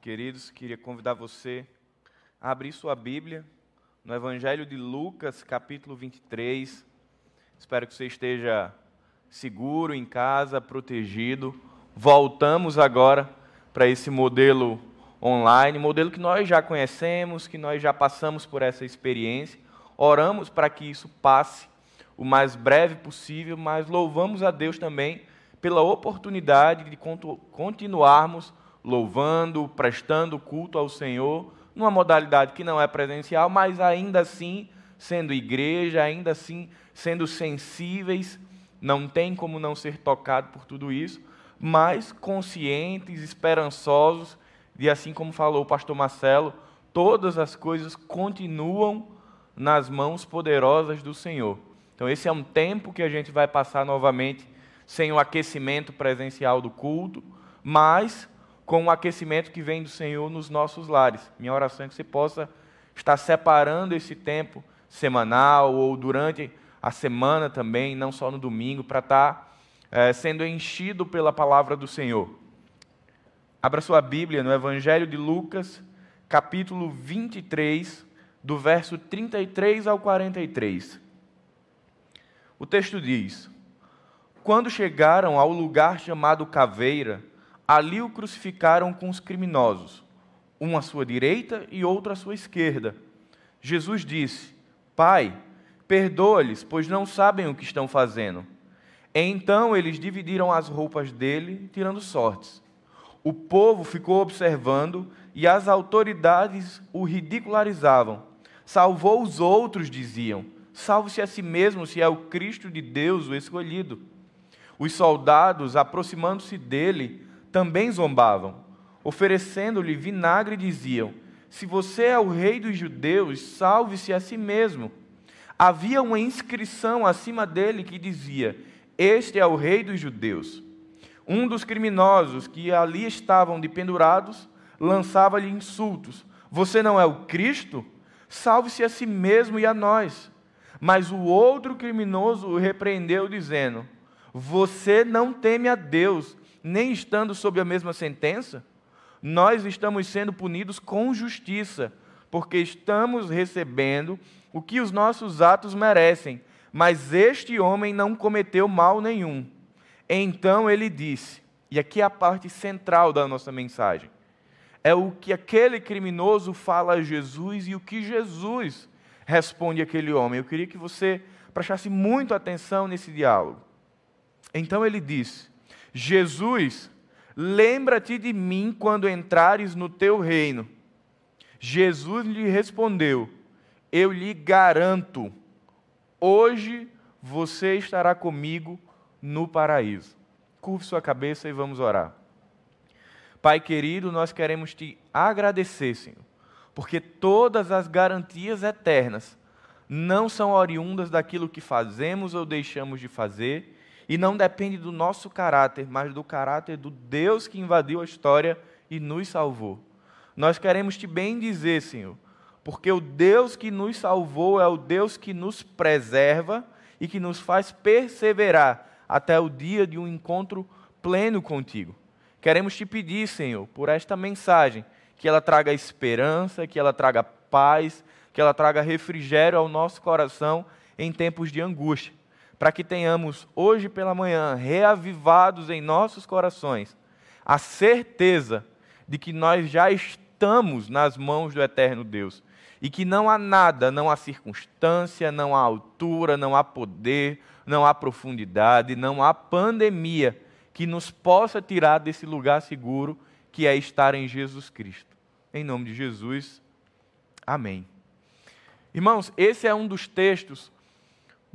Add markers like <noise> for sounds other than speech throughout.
queridos, queria convidar você a abrir sua Bíblia no Evangelho de Lucas, capítulo 23. Espero que você esteja seguro em casa, protegido. Voltamos agora para esse modelo online, modelo que nós já conhecemos, que nós já passamos por essa experiência. Oramos para que isso passe o mais breve possível, mas louvamos a Deus também pela oportunidade de continuarmos louvando, prestando culto ao Senhor, numa modalidade que não é presencial, mas ainda assim sendo igreja, ainda assim sendo sensíveis, não tem como não ser tocado por tudo isso, mas conscientes, esperançosos, de assim como falou o pastor Marcelo, todas as coisas continuam nas mãos poderosas do Senhor. Então, esse é um tempo que a gente vai passar novamente sem o aquecimento presencial do culto, mas com o aquecimento que vem do Senhor nos nossos lares. Minha oração é que você possa estar separando esse tempo semanal ou durante a semana também, não só no domingo, para estar é, sendo enchido pela palavra do Senhor. Abra sua Bíblia no Evangelho de Lucas, capítulo 23, do verso 33 ao 43. O texto diz: quando chegaram ao lugar chamado Caveira, ali o crucificaram com os criminosos, um à sua direita e outro à sua esquerda. Jesus disse: Pai, perdoa-lhes, pois não sabem o que estão fazendo. Então eles dividiram as roupas dele, tirando sortes. O povo ficou observando e as autoridades o ridicularizavam. Salvou os outros, diziam. Salve-se a si mesmo, se é o Cristo de Deus, o escolhido. Os soldados, aproximando-se dele, também zombavam. Oferecendo-lhe vinagre, diziam: Se você é o rei dos judeus, salve-se a si mesmo. Havia uma inscrição acima dele que dizia: Este é o rei dos judeus. Um dos criminosos que ali estavam dependurados lançava-lhe insultos: Você não é o Cristo? Salve-se a si mesmo e a nós. Mas o outro criminoso o repreendeu, dizendo: você não teme a Deus, nem estando sob a mesma sentença? Nós estamos sendo punidos com justiça, porque estamos recebendo o que os nossos atos merecem, mas este homem não cometeu mal nenhum. Então ele disse, e aqui é a parte central da nossa mensagem, é o que aquele criminoso fala a Jesus e o que Jesus responde àquele homem. Eu queria que você prestasse muito atenção nesse diálogo. Então ele disse: Jesus, lembra-te de mim quando entrares no teu reino. Jesus lhe respondeu: Eu lhe garanto, hoje você estará comigo no paraíso. Curve sua cabeça e vamos orar. Pai querido, nós queremos te agradecer, Senhor, porque todas as garantias eternas não são oriundas daquilo que fazemos ou deixamos de fazer e não depende do nosso caráter, mas do caráter do Deus que invadiu a história e nos salvou. Nós queremos te bem dizer, Senhor, porque o Deus que nos salvou é o Deus que nos preserva e que nos faz perseverar até o dia de um encontro pleno contigo. Queremos te pedir, Senhor, por esta mensagem, que ela traga esperança, que ela traga paz, que ela traga refrigério ao nosso coração em tempos de angústia para que tenhamos hoje pela manhã reavivados em nossos corações a certeza de que nós já estamos nas mãos do eterno Deus e que não há nada, não há circunstância, não há altura, não há poder, não há profundidade, não há pandemia que nos possa tirar desse lugar seguro que é estar em Jesus Cristo. Em nome de Jesus, amém. Irmãos, esse é um dos textos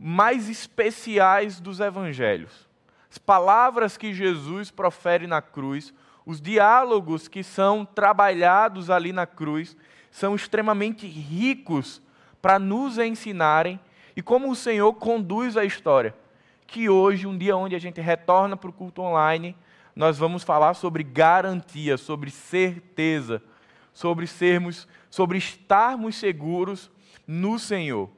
mais especiais dos evangelhos. As palavras que Jesus profere na cruz, os diálogos que são trabalhados ali na cruz, são extremamente ricos para nos ensinarem e como o Senhor conduz a história. Que hoje, um dia onde a gente retorna para o culto online, nós vamos falar sobre garantia, sobre certeza, sobre sermos, sobre estarmos seguros no Senhor.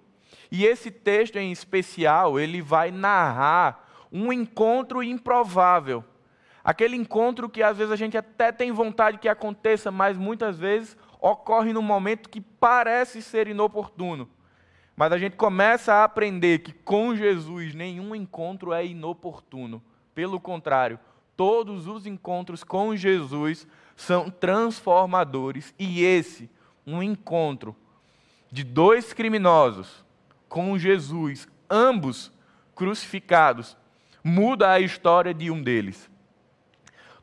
E esse texto em especial, ele vai narrar um encontro improvável. Aquele encontro que às vezes a gente até tem vontade que aconteça, mas muitas vezes ocorre num momento que parece ser inoportuno. Mas a gente começa a aprender que com Jesus nenhum encontro é inoportuno. Pelo contrário, todos os encontros com Jesus são transformadores. E esse, um encontro de dois criminosos com Jesus, ambos crucificados, muda a história de um deles.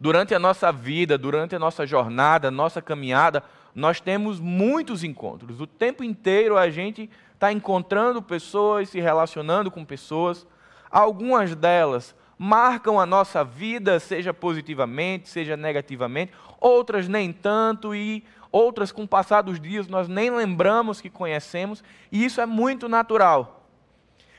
Durante a nossa vida, durante a nossa jornada, nossa caminhada, nós temos muitos encontros. O tempo inteiro a gente está encontrando pessoas, se relacionando com pessoas. Algumas delas marcam a nossa vida, seja positivamente, seja negativamente, outras nem tanto, e outras, com o passar dos dias, nós nem lembramos que conhecemos, e isso é muito natural.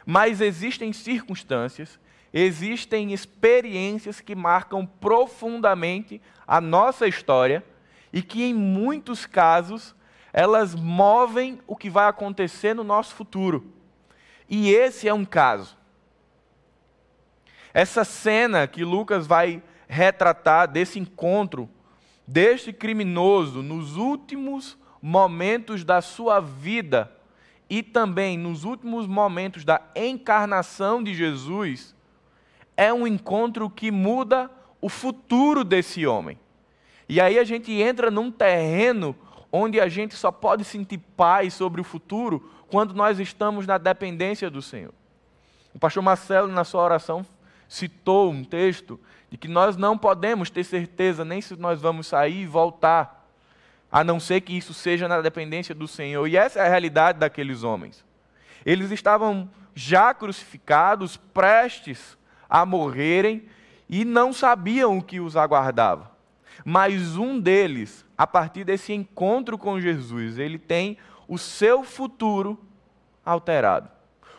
Mas existem circunstâncias, existem experiências que marcam profundamente a nossa história e que, em muitos casos, elas movem o que vai acontecer no nosso futuro. E esse é um caso. Essa cena que Lucas vai retratar desse encontro deste criminoso nos últimos momentos da sua vida e também nos últimos momentos da encarnação de Jesus, é um encontro que muda o futuro desse homem. E aí a gente entra num terreno onde a gente só pode sentir paz sobre o futuro quando nós estamos na dependência do Senhor. O pastor Marcelo, na sua oração, citou um texto de que nós não podemos ter certeza nem se nós vamos sair e voltar, a não ser que isso seja na dependência do Senhor. E essa é a realidade daqueles homens. Eles estavam já crucificados, prestes a morrerem, e não sabiam o que os aguardava. Mas um deles, a partir desse encontro com Jesus, ele tem o seu futuro alterado.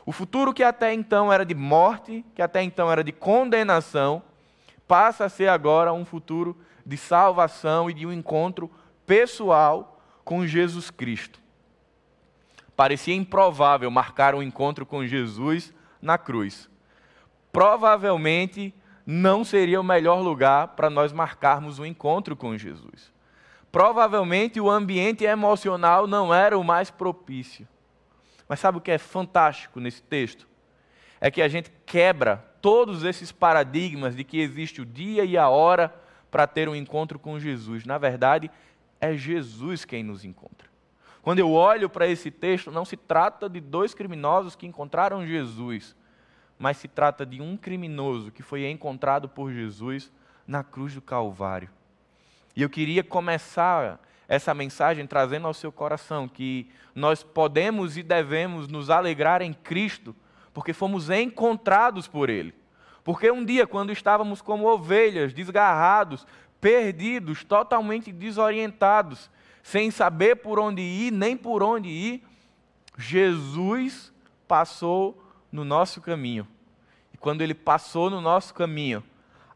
O futuro que até então era de morte, que até então era de condenação, passa a ser agora um futuro de salvação e de um encontro pessoal com Jesus Cristo. Parecia improvável marcar um encontro com Jesus na cruz. Provavelmente não seria o melhor lugar para nós marcarmos um encontro com Jesus. Provavelmente o ambiente emocional não era o mais propício. Mas sabe o que é fantástico nesse texto? É que a gente quebra todos esses paradigmas de que existe o dia e a hora para ter um encontro com Jesus. Na verdade, é Jesus quem nos encontra. Quando eu olho para esse texto, não se trata de dois criminosos que encontraram Jesus, mas se trata de um criminoso que foi encontrado por Jesus na cruz do Calvário. E eu queria começar essa mensagem trazendo ao seu coração que nós podemos e devemos nos alegrar em Cristo porque fomos encontrados por Ele. Porque um dia, quando estávamos como ovelhas, desgarrados, perdidos, totalmente desorientados, sem saber por onde ir, nem por onde ir, Jesus passou no nosso caminho. E quando ele passou no nosso caminho,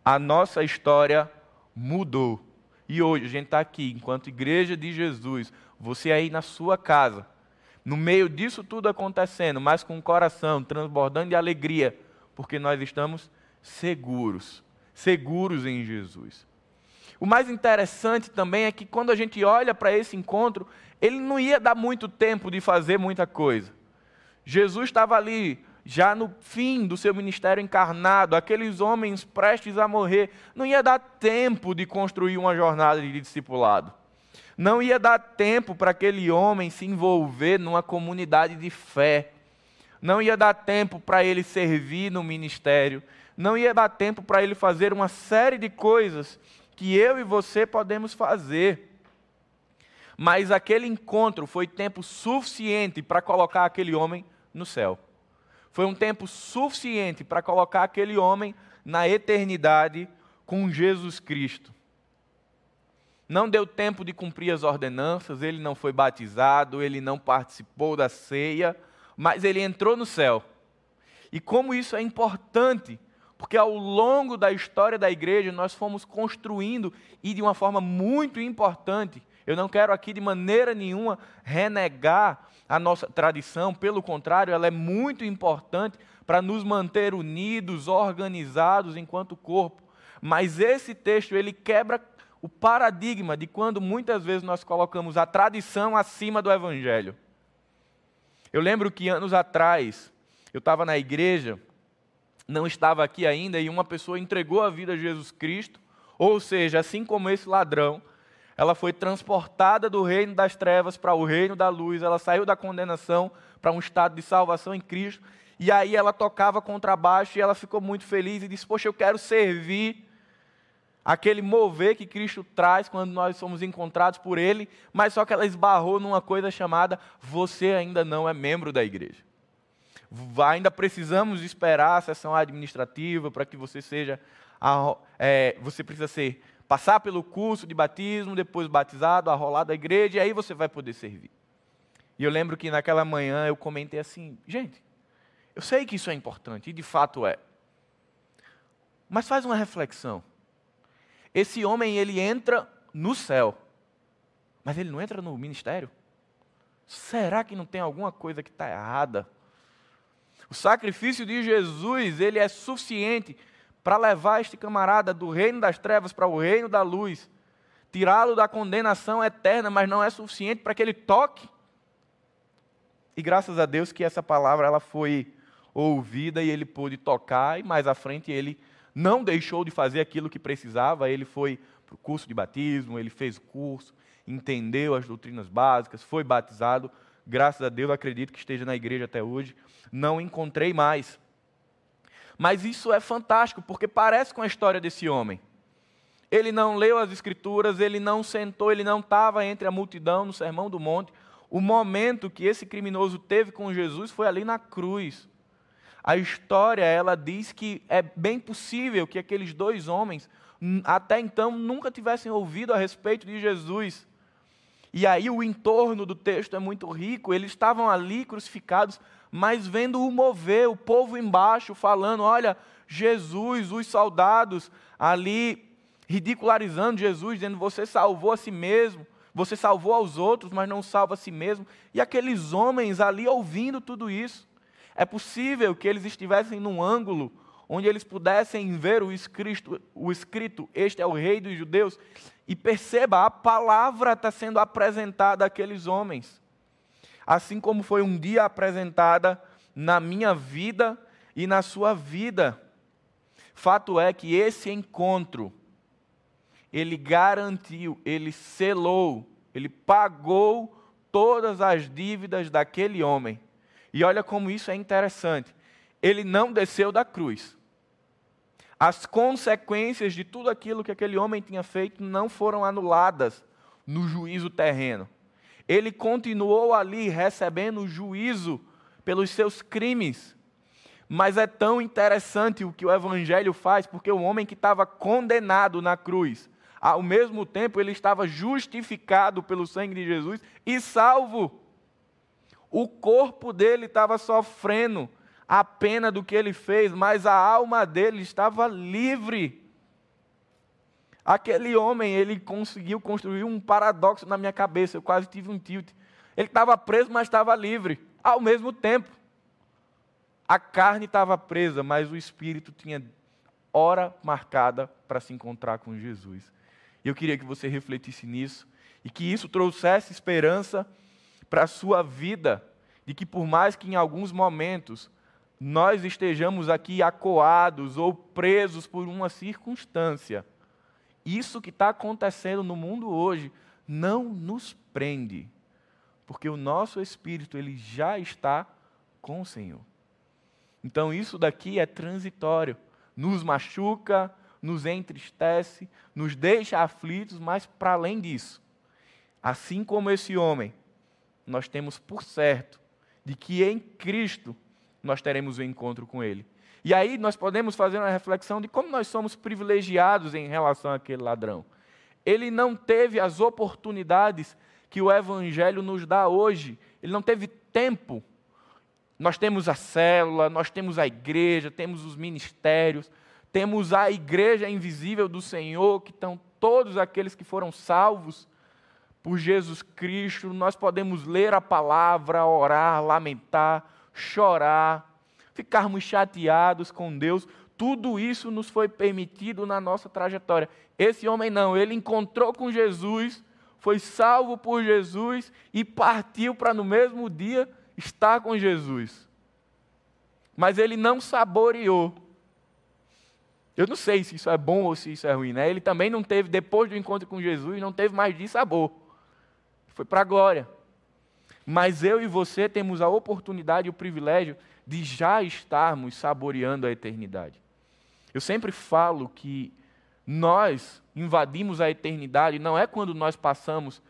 a nossa história mudou. E hoje a gente está aqui, enquanto igreja de Jesus, você aí na sua casa no meio disso tudo acontecendo, mas com o coração transbordando de alegria, porque nós estamos seguros, seguros em Jesus. O mais interessante também é que quando a gente olha para esse encontro, ele não ia dar muito tempo de fazer muita coisa. Jesus estava ali, já no fim do seu ministério encarnado, aqueles homens prestes a morrer, não ia dar tempo de construir uma jornada de discipulado. Não ia dar tempo para aquele homem se envolver numa comunidade de fé. Não ia dar tempo para ele servir no ministério. Não ia dar tempo para ele fazer uma série de coisas que eu e você podemos fazer. Mas aquele encontro foi tempo suficiente para colocar aquele homem no céu. Foi um tempo suficiente para colocar aquele homem na eternidade com Jesus Cristo não deu tempo de cumprir as ordenanças, ele não foi batizado, ele não participou da ceia, mas ele entrou no céu. E como isso é importante, porque ao longo da história da igreja nós fomos construindo e de uma forma muito importante. Eu não quero aqui de maneira nenhuma renegar a nossa tradição, pelo contrário, ela é muito importante para nos manter unidos, organizados enquanto corpo. Mas esse texto ele quebra o paradigma de quando muitas vezes nós colocamos a tradição acima do evangelho. Eu lembro que anos atrás eu estava na igreja, não estava aqui ainda, e uma pessoa entregou a vida a Jesus Cristo, ou seja, assim como esse ladrão, ela foi transportada do reino das trevas para o reino da luz, ela saiu da condenação para um estado de salvação em Cristo, e aí ela tocava contrabaixo e ela ficou muito feliz e disse: Poxa, eu quero servir aquele mover que Cristo traz quando nós somos encontrados por Ele, mas só que ela esbarrou numa coisa chamada: Você ainda não é membro da igreja. Ainda precisamos esperar a sessão administrativa para que você seja. É, você precisa ser passar pelo curso de batismo, depois batizado, arrolado da igreja, e aí você vai poder servir. E eu lembro que naquela manhã eu comentei assim: gente, eu sei que isso é importante, e de fato é. Mas faz uma reflexão. Esse homem, ele entra no céu, mas ele não entra no ministério? Será que não tem alguma coisa que está errada? O sacrifício de Jesus, ele é suficiente para levar este camarada do reino das trevas para o reino da luz, tirá-lo da condenação eterna, mas não é suficiente para que ele toque. E graças a Deus que essa palavra ela foi ouvida e ele pôde tocar, e mais à frente ele não deixou de fazer aquilo que precisava, ele foi para o curso de batismo, ele fez o curso, entendeu as doutrinas básicas, foi batizado, graças a Deus, acredito que esteja na igreja até hoje, não encontrei mais. Mas isso é fantástico, porque parece com a história desse homem. Ele não leu as escrituras, ele não sentou, ele não estava entre a multidão no Sermão do Monte. O momento que esse criminoso teve com Jesus foi ali na cruz. A história, ela diz que é bem possível que aqueles dois homens, até então, nunca tivessem ouvido a respeito de Jesus. E aí o entorno do texto é muito rico, eles estavam ali crucificados, mas vendo o mover, o povo embaixo falando: olha, Jesus, os soldados ali ridicularizando Jesus, dizendo: você salvou a si mesmo, você salvou aos outros, mas não salva a si mesmo. E aqueles homens ali ouvindo tudo isso. É possível que eles estivessem num ângulo onde eles pudessem ver o escrito, o escrito Este é o Rei dos Judeus, e perceba, a palavra está sendo apresentada àqueles homens. Assim como foi um dia apresentada na minha vida e na sua vida. Fato é que esse encontro, ele garantiu, ele selou, ele pagou todas as dívidas daquele homem e olha como isso é interessante. Ele não desceu da cruz. As consequências de tudo aquilo que aquele homem tinha feito não foram anuladas no juízo terreno. Ele continuou ali recebendo juízo pelos seus crimes. Mas é tão interessante o que o Evangelho faz, porque o homem que estava condenado na cruz, ao mesmo tempo ele estava justificado pelo sangue de Jesus e salvo. O corpo dele estava sofrendo a pena do que ele fez, mas a alma dele estava livre. Aquele homem, ele conseguiu construir um paradoxo na minha cabeça, eu quase tive um tilt. Ele estava preso, mas estava livre, ao mesmo tempo. A carne estava presa, mas o espírito tinha hora marcada para se encontrar com Jesus. Eu queria que você refletisse nisso e que isso trouxesse esperança para a sua vida, de que por mais que em alguns momentos nós estejamos aqui acoados ou presos por uma circunstância, isso que está acontecendo no mundo hoje não nos prende, porque o nosso espírito ele já está com o Senhor. Então isso daqui é transitório, nos machuca, nos entristece, nos deixa aflitos, mas para além disso, assim como esse homem, nós temos por certo de que em Cristo nós teremos o um encontro com Ele. E aí nós podemos fazer uma reflexão de como nós somos privilegiados em relação àquele ladrão. Ele não teve as oportunidades que o Evangelho nos dá hoje. Ele não teve tempo. Nós temos a célula, nós temos a igreja, temos os ministérios, temos a igreja invisível do Senhor, que estão todos aqueles que foram salvos por Jesus Cristo, nós podemos ler a palavra, orar, lamentar, chorar, ficarmos chateados com Deus. Tudo isso nos foi permitido na nossa trajetória. Esse homem não, ele encontrou com Jesus, foi salvo por Jesus e partiu para no mesmo dia estar com Jesus. Mas ele não saboreou. Eu não sei se isso é bom ou se isso é ruim, né? Ele também não teve, depois do encontro com Jesus, não teve mais de sabor. Foi para a glória. Mas eu e você temos a oportunidade e o privilégio de já estarmos saboreando a eternidade. Eu sempre falo que nós invadimos a eternidade não é quando nós passamos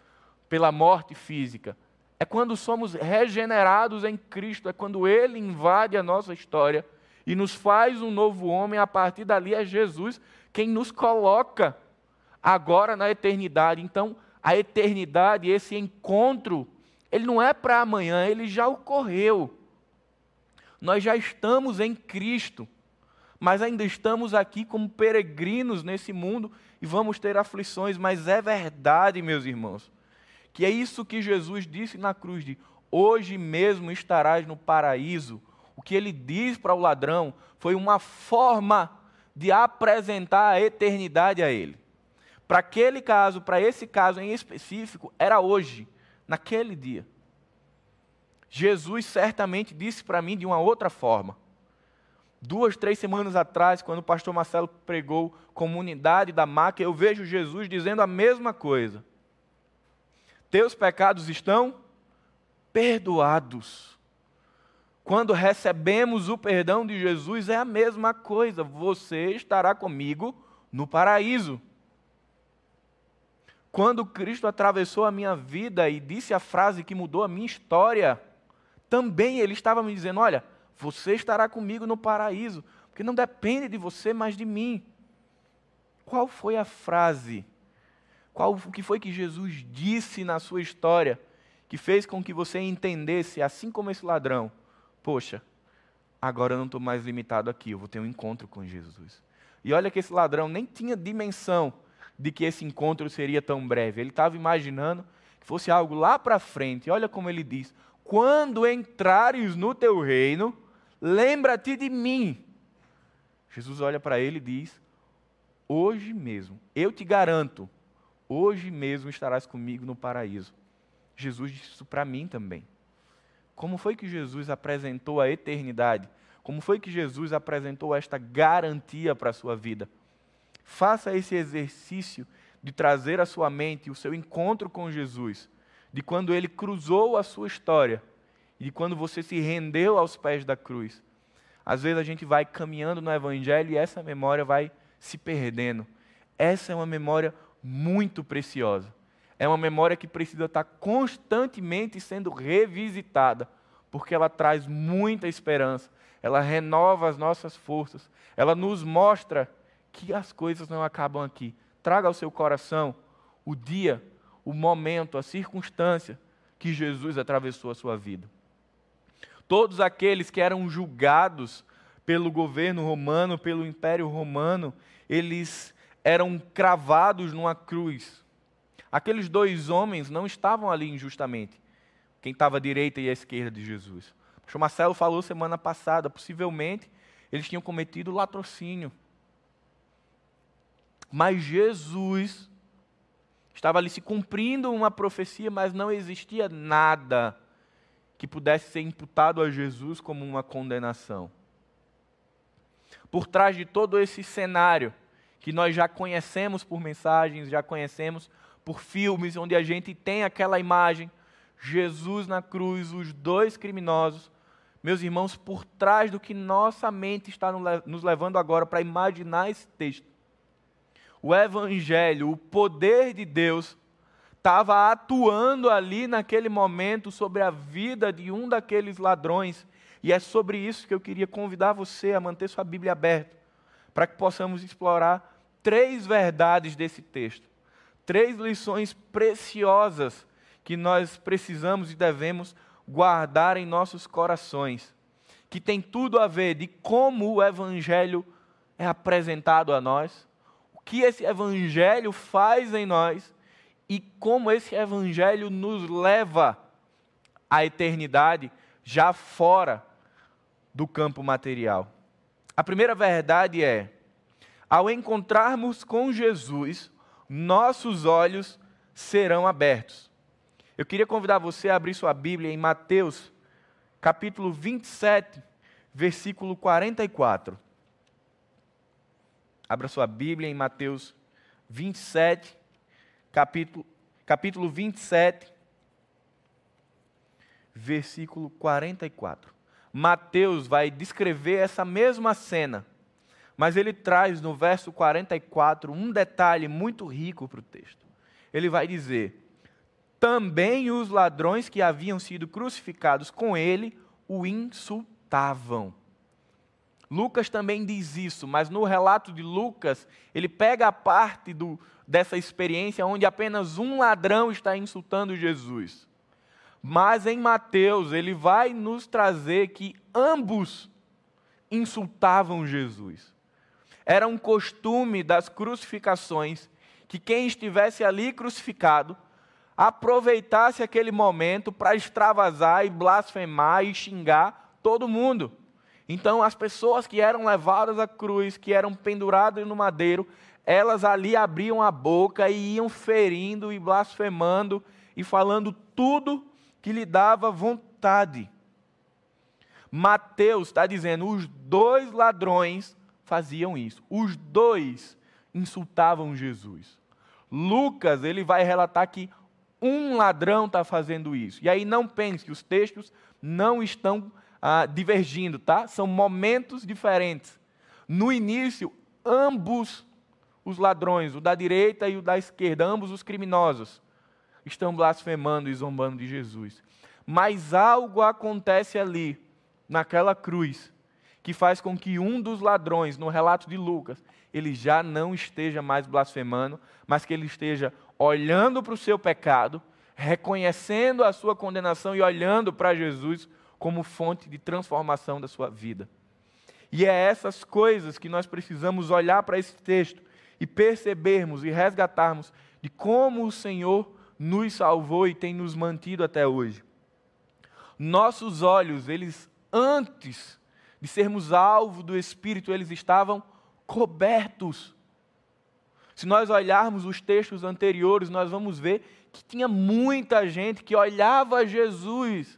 pela morte física, é quando somos regenerados em Cristo, é quando Ele invade a nossa história e nos faz um novo homem. A partir dali é Jesus quem nos coloca agora na eternidade. Então, a eternidade, esse encontro, ele não é para amanhã, ele já ocorreu. Nós já estamos em Cristo mas ainda estamos aqui como peregrinos nesse mundo e vamos ter aflições, mas é verdade, meus irmãos, que é isso que Jesus disse na cruz de hoje mesmo estarás no paraíso. O que ele diz para o ladrão foi uma forma de apresentar a eternidade a ele. Para aquele caso, para esse caso em específico, era hoje, naquele dia. Jesus certamente disse para mim de uma outra forma duas, três semanas atrás, quando o pastor Marcelo pregou Comunidade da Maca, eu vejo Jesus dizendo a mesma coisa. Teus pecados estão perdoados. Quando recebemos o perdão de Jesus, é a mesma coisa. Você estará comigo no paraíso. Quando Cristo atravessou a minha vida e disse a frase que mudou a minha história, também ele estava me dizendo: Olha, você estará comigo no paraíso, porque não depende de você, mas de mim. Qual foi a frase? Qual o que foi que Jesus disse na sua história que fez com que você entendesse, assim como esse ladrão, poxa, agora eu não estou mais limitado aqui, eu vou ter um encontro com Jesus. E olha que esse ladrão nem tinha dimensão de que esse encontro seria tão breve. Ele estava imaginando que fosse algo lá para frente. Olha como ele diz: quando entrares no teu reino, lembra-te de mim. Jesus olha para ele e diz: Hoje mesmo, eu te garanto, hoje mesmo estarás comigo no paraíso. Jesus disse isso para mim também. Como foi que Jesus apresentou a eternidade? Como foi que Jesus apresentou esta garantia para a sua vida? Faça esse exercício de trazer à sua mente o seu encontro com Jesus, de quando ele cruzou a sua história e quando você se rendeu aos pés da cruz. Às vezes a gente vai caminhando no Evangelho e essa memória vai se perdendo. Essa é uma memória muito preciosa. É uma memória que precisa estar constantemente sendo revisitada, porque ela traz muita esperança, ela renova as nossas forças, ela nos mostra que as coisas não acabam aqui. Traga ao seu coração o dia, o momento, a circunstância que Jesus atravessou a sua vida. Todos aqueles que eram julgados pelo governo romano, pelo império romano, eles eram cravados numa cruz. Aqueles dois homens não estavam ali injustamente. Quem estava à direita e à esquerda de Jesus. O pastor Marcelo falou semana passada, possivelmente eles tinham cometido latrocínio. Mas Jesus estava ali se cumprindo uma profecia, mas não existia nada que pudesse ser imputado a Jesus como uma condenação. Por trás de todo esse cenário, que nós já conhecemos por mensagens, já conhecemos por filmes, onde a gente tem aquela imagem, Jesus na cruz, os dois criminosos, meus irmãos, por trás do que nossa mente está nos levando agora para imaginar esse texto. O Evangelho, o poder de Deus, estava atuando ali naquele momento sobre a vida de um daqueles ladrões. E é sobre isso que eu queria convidar você a manter sua Bíblia aberta, para que possamos explorar três verdades desse texto, três lições preciosas que nós precisamos e devemos guardar em nossos corações, que tem tudo a ver de como o Evangelho é apresentado a nós, que esse Evangelho faz em nós e como esse evangelho nos leva à eternidade já fora do campo material. A primeira verdade é: ao encontrarmos com Jesus, nossos olhos serão abertos. Eu queria convidar você a abrir sua Bíblia em Mateus, capítulo 27, versículo 44. Abra sua Bíblia em Mateus 27, capítulo, capítulo 27, versículo 44. Mateus vai descrever essa mesma cena, mas ele traz no verso 44 um detalhe muito rico para o texto. Ele vai dizer: Também os ladrões que haviam sido crucificados com ele o insultavam. Lucas também diz isso, mas no relato de Lucas, ele pega a parte do, dessa experiência onde apenas um ladrão está insultando Jesus. Mas em Mateus, ele vai nos trazer que ambos insultavam Jesus. Era um costume das crucificações que quem estivesse ali crucificado aproveitasse aquele momento para extravasar e blasfemar e xingar todo mundo. Então, as pessoas que eram levadas à cruz, que eram penduradas no madeiro, elas ali abriam a boca e iam ferindo e blasfemando e falando tudo que lhe dava vontade. Mateus está dizendo: os dois ladrões faziam isso. Os dois insultavam Jesus. Lucas, ele vai relatar que um ladrão está fazendo isso. E aí não pense que os textos não estão ah, divergindo, tá? São momentos diferentes. No início, ambos os ladrões, o da direita e o da esquerda, ambos os criminosos, estão blasfemando e zombando de Jesus. Mas algo acontece ali, naquela cruz, que faz com que um dos ladrões, no relato de Lucas, ele já não esteja mais blasfemando, mas que ele esteja olhando para o seu pecado, reconhecendo a sua condenação e olhando para Jesus como fonte de transformação da sua vida. E é essas coisas que nós precisamos olhar para esse texto e percebermos e resgatarmos de como o Senhor nos salvou e tem nos mantido até hoje. Nossos olhos, eles antes de sermos alvo do Espírito, eles estavam cobertos. Se nós olharmos os textos anteriores, nós vamos ver que tinha muita gente que olhava Jesus.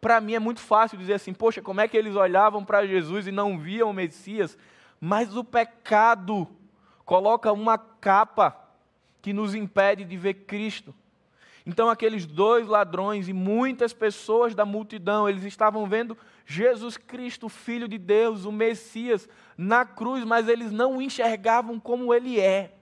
Para mim é muito fácil dizer assim, poxa, como é que eles olhavam para Jesus e não viam o Messias? Mas o pecado coloca uma capa que nos impede de ver Cristo. Então, aqueles dois ladrões e muitas pessoas da multidão, eles estavam vendo Jesus Cristo, Filho de Deus, o Messias, na cruz, mas eles não enxergavam como ele é.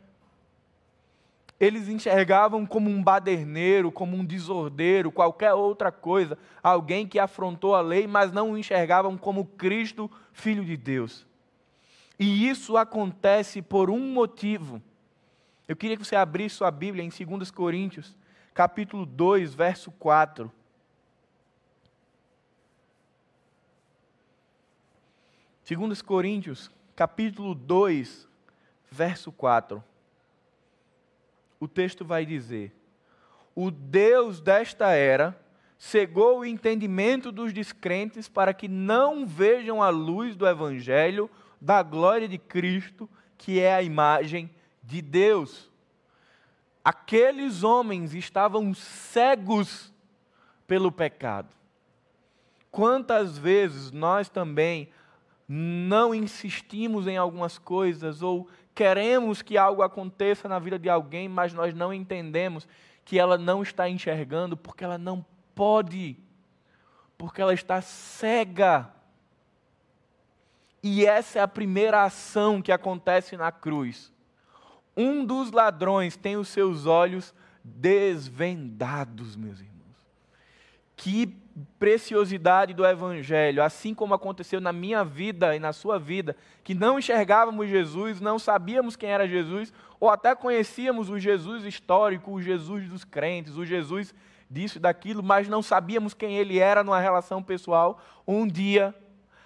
Eles enxergavam como um baderneiro, como um desordeiro, qualquer outra coisa, alguém que afrontou a lei, mas não o enxergavam como Cristo, Filho de Deus. E isso acontece por um motivo. Eu queria que você abrisse sua Bíblia em 2 Coríntios, capítulo 2, verso 4. Segundo Coríntios, capítulo 2, verso 4. O texto vai dizer: O Deus desta era cegou o entendimento dos descrentes para que não vejam a luz do evangelho da glória de Cristo, que é a imagem de Deus. Aqueles homens estavam cegos pelo pecado. Quantas vezes nós também não insistimos em algumas coisas ou queremos que algo aconteça na vida de alguém, mas nós não entendemos que ela não está enxergando porque ela não pode, porque ela está cega. E essa é a primeira ação que acontece na cruz um dos ladrões tem os seus olhos desvendados, meus irmãos. Que preciosidade do Evangelho, assim como aconteceu na minha vida e na sua vida, que não enxergávamos Jesus, não sabíamos quem era Jesus, ou até conhecíamos o Jesus histórico, o Jesus dos crentes, o Jesus disso e daquilo, mas não sabíamos quem ele era numa relação pessoal. Um dia,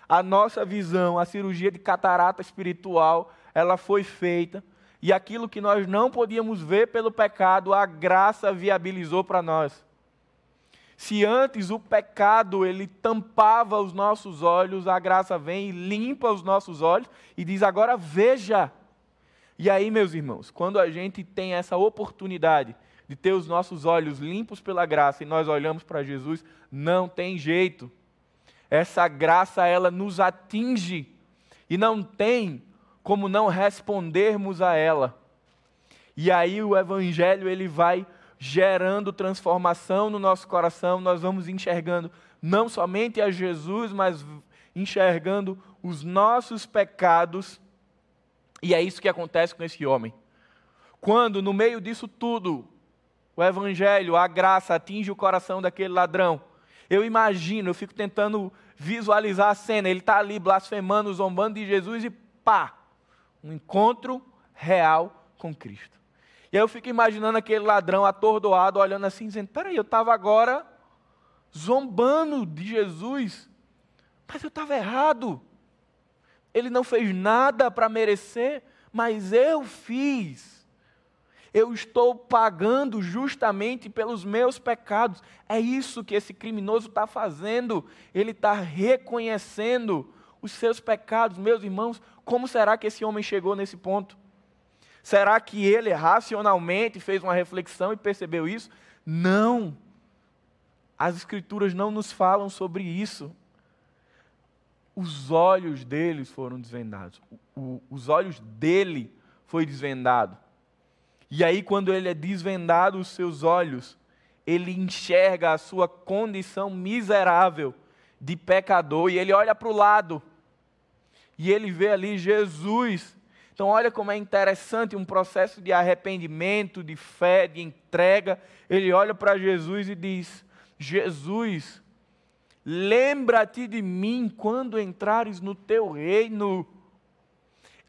a nossa visão, a cirurgia de catarata espiritual, ela foi feita e aquilo que nós não podíamos ver pelo pecado, a graça viabilizou para nós. Se antes o pecado ele tampava os nossos olhos, a graça vem e limpa os nossos olhos e diz: agora veja. E aí, meus irmãos, quando a gente tem essa oportunidade de ter os nossos olhos limpos pela graça e nós olhamos para Jesus, não tem jeito. Essa graça ela nos atinge e não tem como não respondermos a ela. E aí o evangelho ele vai gerando transformação no nosso coração, nós vamos enxergando não somente a Jesus, mas enxergando os nossos pecados. E é isso que acontece com esse homem. Quando, no meio disso tudo, o Evangelho, a graça atinge o coração daquele ladrão, eu imagino, eu fico tentando visualizar a cena. Ele está ali blasfemando, zombando de Jesus e pá! Um encontro real com Cristo. E aí eu fico imaginando aquele ladrão atordoado, olhando assim, dizendo: peraí, eu estava agora zombando de Jesus, mas eu estava errado. Ele não fez nada para merecer, mas eu fiz. Eu estou pagando justamente pelos meus pecados. É isso que esse criminoso está fazendo. Ele está reconhecendo os seus pecados. Meus irmãos, como será que esse homem chegou nesse ponto? Será que ele racionalmente fez uma reflexão e percebeu isso? Não. As Escrituras não nos falam sobre isso. Os olhos deles foram desvendados. O, o, os olhos dele foi desvendado. E aí, quando ele é desvendado os seus olhos, ele enxerga a sua condição miserável de pecador e ele olha para o lado e ele vê ali Jesus então, olha como é interessante um processo de arrependimento, de fé, de entrega. Ele olha para Jesus e diz: Jesus, lembra-te de mim quando entrares no teu reino.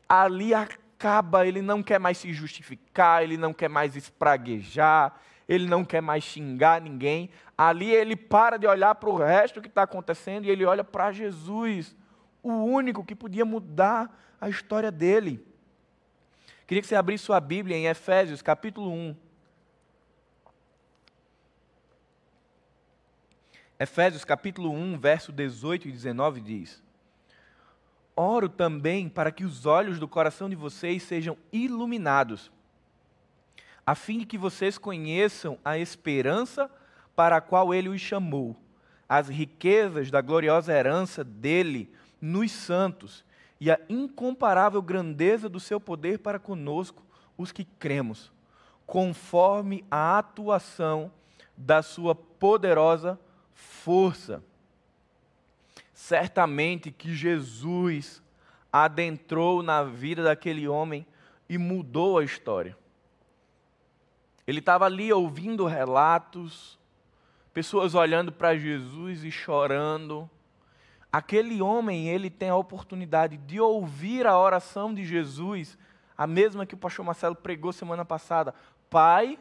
Ali acaba, ele não quer mais se justificar, ele não quer mais espraguejar, ele não quer mais xingar ninguém. Ali ele para de olhar para o resto que está acontecendo e ele olha para Jesus, o único que podia mudar a história dele. Queria que você abrisse sua Bíblia em Efésios, capítulo 1. Efésios, capítulo 1, verso 18 e 19 diz: Oro também para que os olhos do coração de vocês sejam iluminados, a fim de que vocês conheçam a esperança para a qual ele os chamou, as riquezas da gloriosa herança dele nos santos e a incomparável grandeza do seu poder para conosco, os que cremos, conforme a atuação da sua poderosa força. Certamente que Jesus adentrou na vida daquele homem e mudou a história. Ele estava ali ouvindo relatos, pessoas olhando para Jesus e chorando aquele homem, ele tem a oportunidade de ouvir a oração de Jesus, a mesma que o pastor Marcelo pregou semana passada. Pai,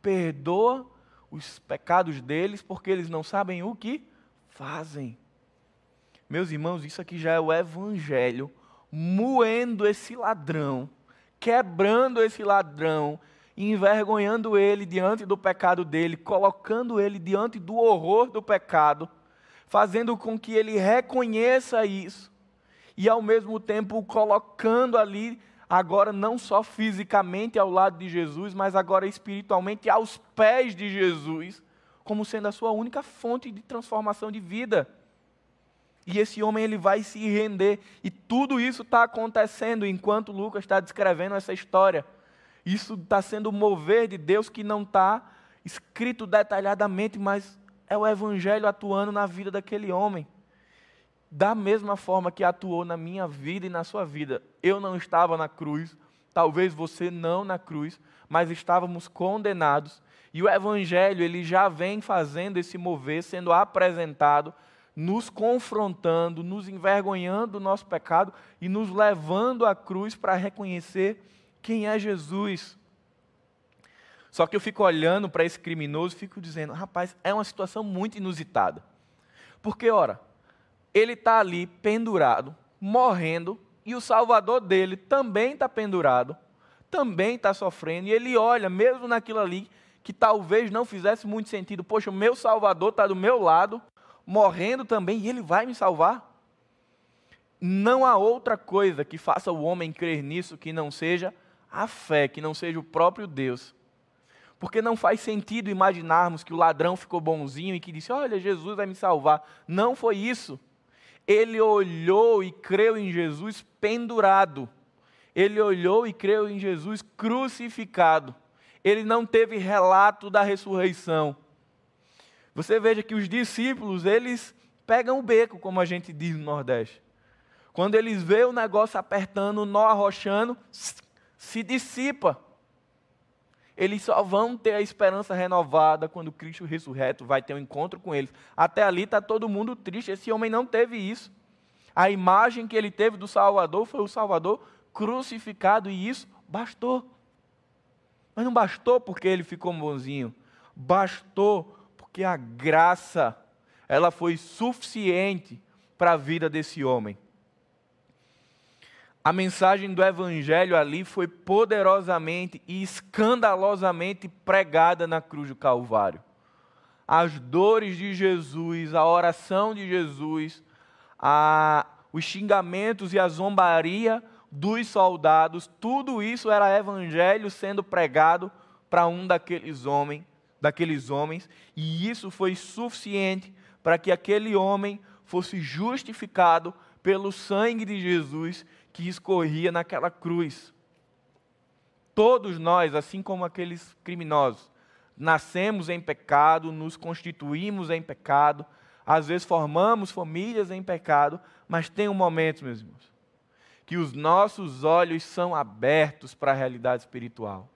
perdoa os pecados deles, porque eles não sabem o que fazem. Meus irmãos, isso aqui já é o evangelho moendo esse ladrão, quebrando esse ladrão, envergonhando ele diante do pecado dele, colocando ele diante do horror do pecado fazendo com que ele reconheça isso e ao mesmo tempo o colocando ali agora não só fisicamente ao lado de Jesus, mas agora espiritualmente aos pés de Jesus, como sendo a sua única fonte de transformação de vida. E esse homem ele vai se render e tudo isso está acontecendo enquanto Lucas está descrevendo essa história. Isso está sendo o mover de Deus que não está escrito detalhadamente, mas é o Evangelho atuando na vida daquele homem. Da mesma forma que atuou na minha vida e na sua vida. Eu não estava na cruz, talvez você não na cruz, mas estávamos condenados. E o Evangelho, ele já vem fazendo esse mover, sendo apresentado, nos confrontando, nos envergonhando do nosso pecado e nos levando à cruz para reconhecer quem é Jesus. Só que eu fico olhando para esse criminoso e fico dizendo, rapaz, é uma situação muito inusitada. Porque, ora, ele está ali pendurado, morrendo, e o salvador dele também está pendurado, também está sofrendo, e ele olha, mesmo naquilo ali, que talvez não fizesse muito sentido. Poxa, o meu Salvador está do meu lado, morrendo também, e ele vai me salvar? Não há outra coisa que faça o homem crer nisso que não seja a fé, que não seja o próprio Deus. Porque não faz sentido imaginarmos que o ladrão ficou bonzinho e que disse: Olha, Jesus vai me salvar. Não foi isso. Ele olhou e creu em Jesus pendurado. Ele olhou e creu em Jesus crucificado. Ele não teve relato da ressurreição. Você veja que os discípulos, eles pegam o beco, como a gente diz no Nordeste. Quando eles veem o negócio apertando, o nó arrochando, se dissipa. Eles só vão ter a esperança renovada quando Cristo ressurreto vai ter um encontro com eles. Até ali está todo mundo triste. Esse homem não teve isso. A imagem que ele teve do Salvador foi o Salvador crucificado e isso bastou. Mas não bastou porque ele ficou bonzinho. Bastou porque a graça ela foi suficiente para a vida desse homem. A mensagem do Evangelho ali foi poderosamente e escandalosamente pregada na cruz do Calvário. As dores de Jesus, a oração de Jesus, a, os xingamentos e a zombaria dos soldados, tudo isso era evangelho sendo pregado para um daqueles homens, daqueles homens, e isso foi suficiente para que aquele homem fosse justificado pelo sangue de Jesus que escorria naquela cruz. Todos nós, assim como aqueles criminosos, nascemos em pecado, nos constituímos em pecado, às vezes formamos famílias em pecado, mas tem um momento, meus irmãos, que os nossos olhos são abertos para a realidade espiritual.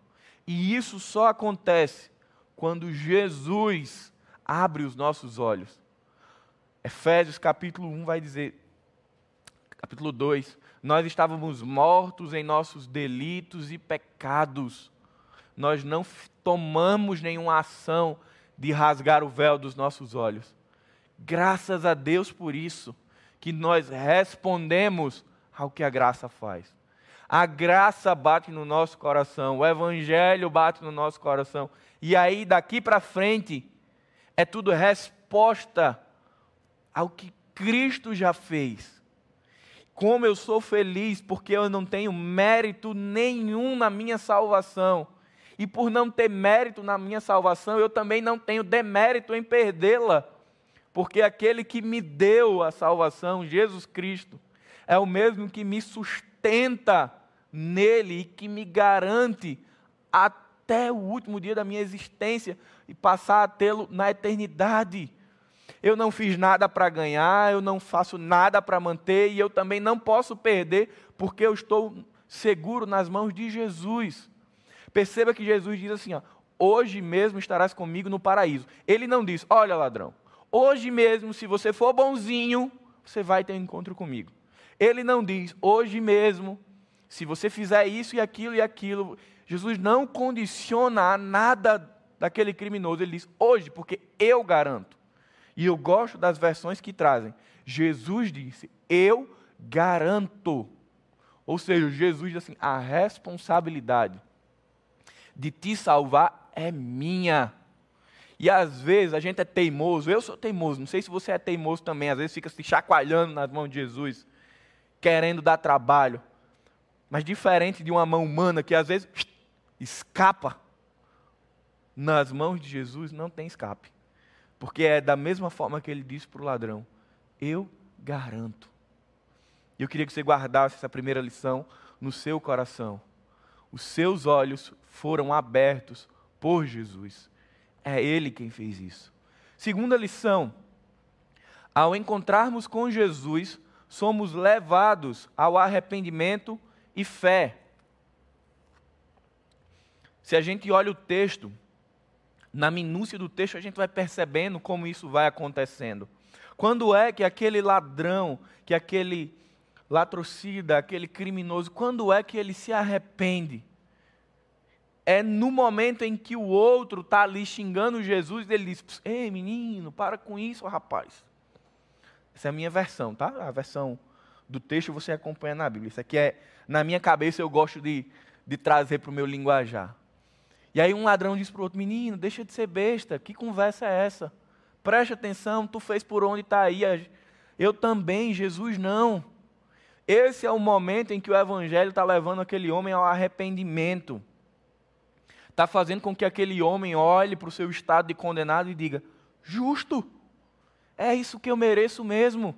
E isso só acontece quando Jesus abre os nossos olhos. Efésios capítulo 1 vai dizer: capítulo 2: Nós estávamos mortos em nossos delitos e pecados. Nós não tomamos nenhuma ação de rasgar o véu dos nossos olhos. Graças a Deus por isso, que nós respondemos ao que a graça faz. A graça bate no nosso coração, o Evangelho bate no nosso coração. E aí, daqui para frente, é tudo resposta ao que Cristo já fez. Como eu sou feliz porque eu não tenho mérito nenhum na minha salvação. E por não ter mérito na minha salvação, eu também não tenho demérito em perdê-la. Porque aquele que me deu a salvação, Jesus Cristo, é o mesmo que me sustenta nele e que me garante até o último dia da minha existência e passar a tê-lo na eternidade eu não fiz nada para ganhar, eu não faço nada para manter e eu também não posso perder, porque eu estou seguro nas mãos de Jesus. Perceba que Jesus diz assim: ó, hoje mesmo estarás comigo no paraíso. Ele não diz, olha ladrão, hoje mesmo, se você for bonzinho, você vai ter um encontro comigo. Ele não diz, hoje mesmo, se você fizer isso e aquilo e aquilo. Jesus não condiciona a nada daquele criminoso. Ele diz, hoje, porque eu garanto. E eu gosto das versões que trazem. Jesus disse: Eu garanto. Ou seja, Jesus diz assim: a responsabilidade de te salvar é minha. E às vezes a gente é teimoso, eu sou teimoso, não sei se você é teimoso também, às vezes fica se chacoalhando nas mãos de Jesus, querendo dar trabalho. Mas diferente de uma mão humana que às vezes escapa, nas mãos de Jesus não tem escape. Porque é da mesma forma que ele disse para o ladrão: Eu garanto. E eu queria que você guardasse essa primeira lição no seu coração. Os seus olhos foram abertos por Jesus. É Ele quem fez isso. Segunda lição: ao encontrarmos com Jesus, somos levados ao arrependimento e fé. Se a gente olha o texto, na minúcia do texto, a gente vai percebendo como isso vai acontecendo. Quando é que aquele ladrão, que aquele latrocida, aquele criminoso, quando é que ele se arrepende? É no momento em que o outro está ali xingando Jesus, ele diz: Ei, menino, para com isso, rapaz. Essa é a minha versão, tá? A versão do texto você acompanha na Bíblia. Isso aqui é, na minha cabeça, eu gosto de, de trazer para o meu linguajar. E aí um ladrão diz para o outro: Menino, deixa de ser besta, que conversa é essa? Preste atenção, tu fez por onde está aí. Eu também, Jesus não. Esse é o momento em que o Evangelho está levando aquele homem ao arrependimento. Está fazendo com que aquele homem olhe para o seu estado de condenado e diga: Justo, é isso que eu mereço mesmo.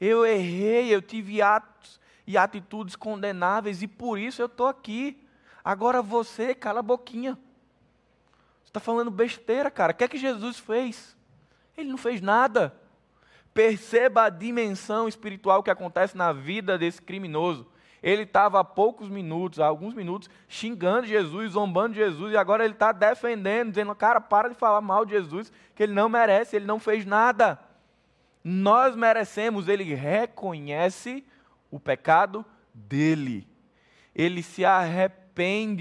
Eu errei, eu tive atos e atitudes condenáveis e por isso eu estou aqui. Agora você, cala a boquinha. Você está falando besteira, cara. O que é que Jesus fez? Ele não fez nada. Perceba a dimensão espiritual que acontece na vida desse criminoso. Ele estava há poucos minutos, há alguns minutos, xingando Jesus, zombando de Jesus, e agora ele está defendendo, dizendo: cara, para de falar mal de Jesus, que ele não merece, ele não fez nada. Nós merecemos, ele reconhece o pecado dele. Ele se arrepende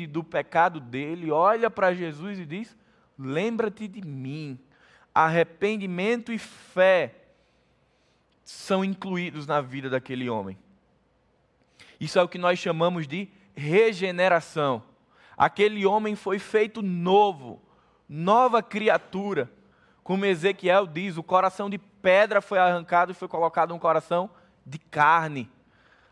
do pecado dele, olha para Jesus e diz: Lembra-te de mim. Arrependimento e fé são incluídos na vida daquele homem. Isso é o que nós chamamos de regeneração. Aquele homem foi feito novo, nova criatura. Como Ezequiel diz, o coração de pedra foi arrancado e foi colocado um coração de carne.